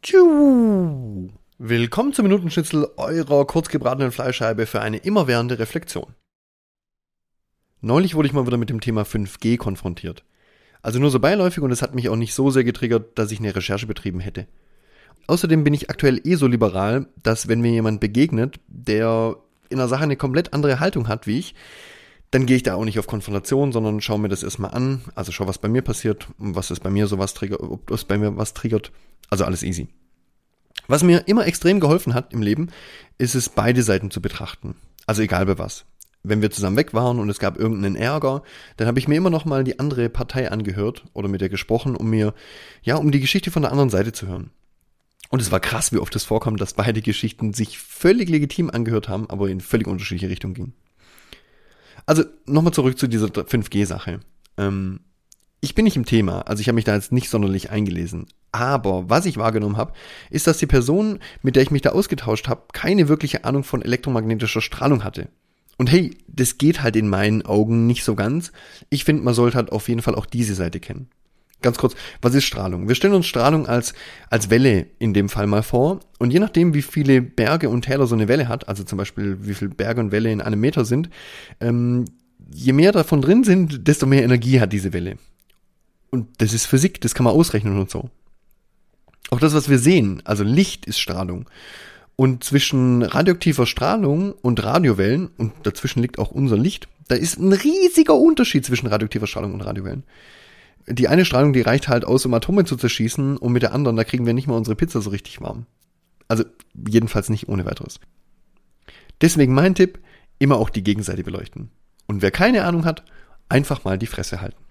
Tschu. Willkommen zum Minutenschnitzel eurer kurzgebratenen Fleischscheibe für eine immerwährende Reflexion. Neulich wurde ich mal wieder mit dem Thema 5G konfrontiert. Also nur so beiläufig und es hat mich auch nicht so sehr getriggert, dass ich eine Recherche betrieben hätte. Außerdem bin ich aktuell eh so liberal, dass wenn mir jemand begegnet, der in einer Sache eine komplett andere Haltung hat wie ich, dann gehe ich da auch nicht auf Konfrontation, sondern schaue mir das erstmal an. Also schau, was bei mir passiert, was ist bei mir sowas triggert, ob das bei mir was triggert. Also alles easy. Was mir immer extrem geholfen hat im Leben, ist es, beide Seiten zu betrachten. Also egal bei was. Wenn wir zusammen weg waren und es gab irgendeinen Ärger, dann habe ich mir immer noch mal die andere Partei angehört oder mit der gesprochen, um mir, ja, um die Geschichte von der anderen Seite zu hören. Und es war krass, wie oft es vorkam, dass beide Geschichten sich völlig legitim angehört haben, aber in völlig unterschiedliche Richtungen gingen. Also nochmal zurück zu dieser 5G-Sache. Ähm, ich bin nicht im Thema, also ich habe mich da jetzt nicht sonderlich eingelesen. Aber was ich wahrgenommen habe, ist, dass die Person, mit der ich mich da ausgetauscht habe, keine wirkliche Ahnung von elektromagnetischer Strahlung hatte. Und hey, das geht halt in meinen Augen nicht so ganz. Ich finde, man sollte halt auf jeden Fall auch diese Seite kennen. Ganz kurz, was ist Strahlung? Wir stellen uns Strahlung als, als Welle in dem Fall mal vor. Und je nachdem, wie viele Berge und Täler so eine Welle hat, also zum Beispiel wie viele Berge und Welle in einem Meter sind, ähm, je mehr davon drin sind, desto mehr Energie hat diese Welle. Und das ist Physik, das kann man ausrechnen und so. Auch das, was wir sehen, also Licht ist Strahlung. Und zwischen radioaktiver Strahlung und Radiowellen, und dazwischen liegt auch unser Licht, da ist ein riesiger Unterschied zwischen radioaktiver Strahlung und Radiowellen. Die eine Strahlung, die reicht halt aus, um Atome zu zerschießen, und mit der anderen, da kriegen wir nicht mal unsere Pizza so richtig warm. Also jedenfalls nicht ohne weiteres. Deswegen mein Tipp, immer auch die Gegenseite beleuchten. Und wer keine Ahnung hat, einfach mal die Fresse halten.